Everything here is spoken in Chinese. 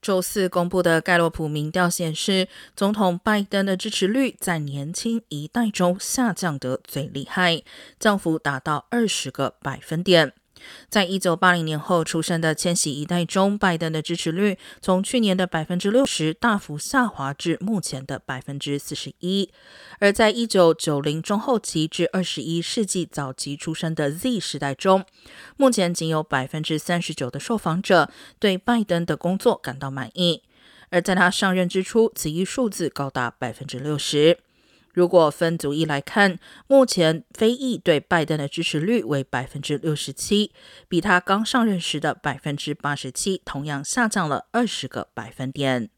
周四公布的盖洛普民调显示，总统拜登的支持率在年轻一代中下降得最厉害，降幅达到二十个百分点。在一九八零年后出生的千禧一代中，拜登的支持率从去年的百分之六十大幅下滑至目前的百分之四十一；而在一九九零中后期至二十一世纪早期出生的 Z 时代中，目前仅有百分之三十九的受访者对拜登的工作感到满意，而在他上任之初，此一数字高达百分之六十。如果分族裔来看，目前非裔对拜登的支持率为百分之六十七，比他刚上任时的百分之八十七同样下降了二十个百分点。